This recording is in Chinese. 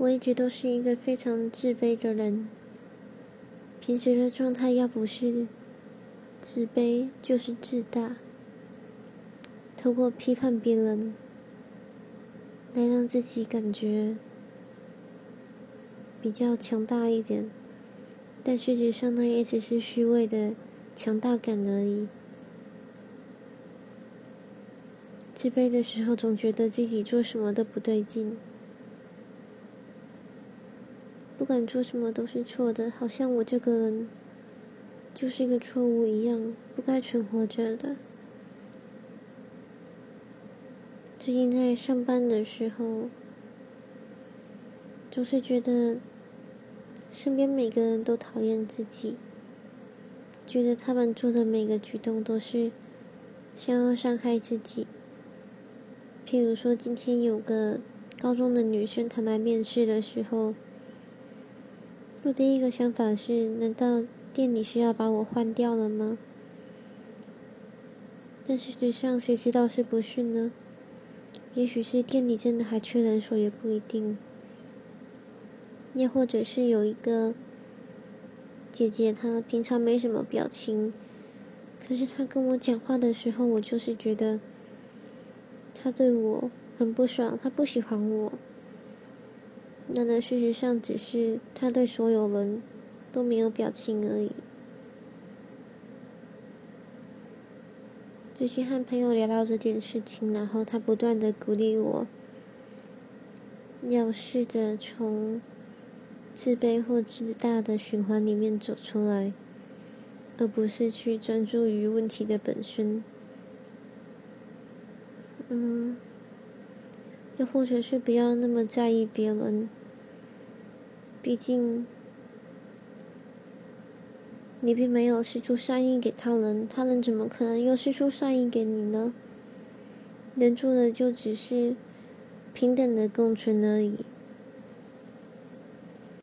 我一直都是一个非常自卑的人，平时的状态要不是自卑，就是自大。透过批判别人，来让自己感觉比较强大一点，但事实上那也只是虚伪的强大感而已。自卑的时候，总觉得自己做什么都不对劲，不管做什么都是错的，好像我这个人就是一个错误一样，不该存活着的。最近在上班的时候，总是觉得身边每个人都讨厌自己，觉得他们做的每个举动都是想要伤害自己。譬如说，今天有个高中的女生，她来面试的时候，我第一个想法是：难道店里是要把我换掉了吗？但事实上，谁知道是不是呢？也许是店里真的还缺人手，也不一定。又或者是有一个姐姐，她平常没什么表情，可是她跟我讲话的时候，我就是觉得。他对我很不爽，他不喜欢我。那呢，事实上只是他对所有人都没有表情而已。最近和朋友聊到这件事情，然后他不断的鼓励我，要试着从自卑或自大的循环里面走出来，而不是去专注于问题的本身。嗯，又或者是不要那么在意别人，毕竟你并没有施出善意给他人，他人怎么可能又施出善意给你呢？能做的就只是平等的共存而已。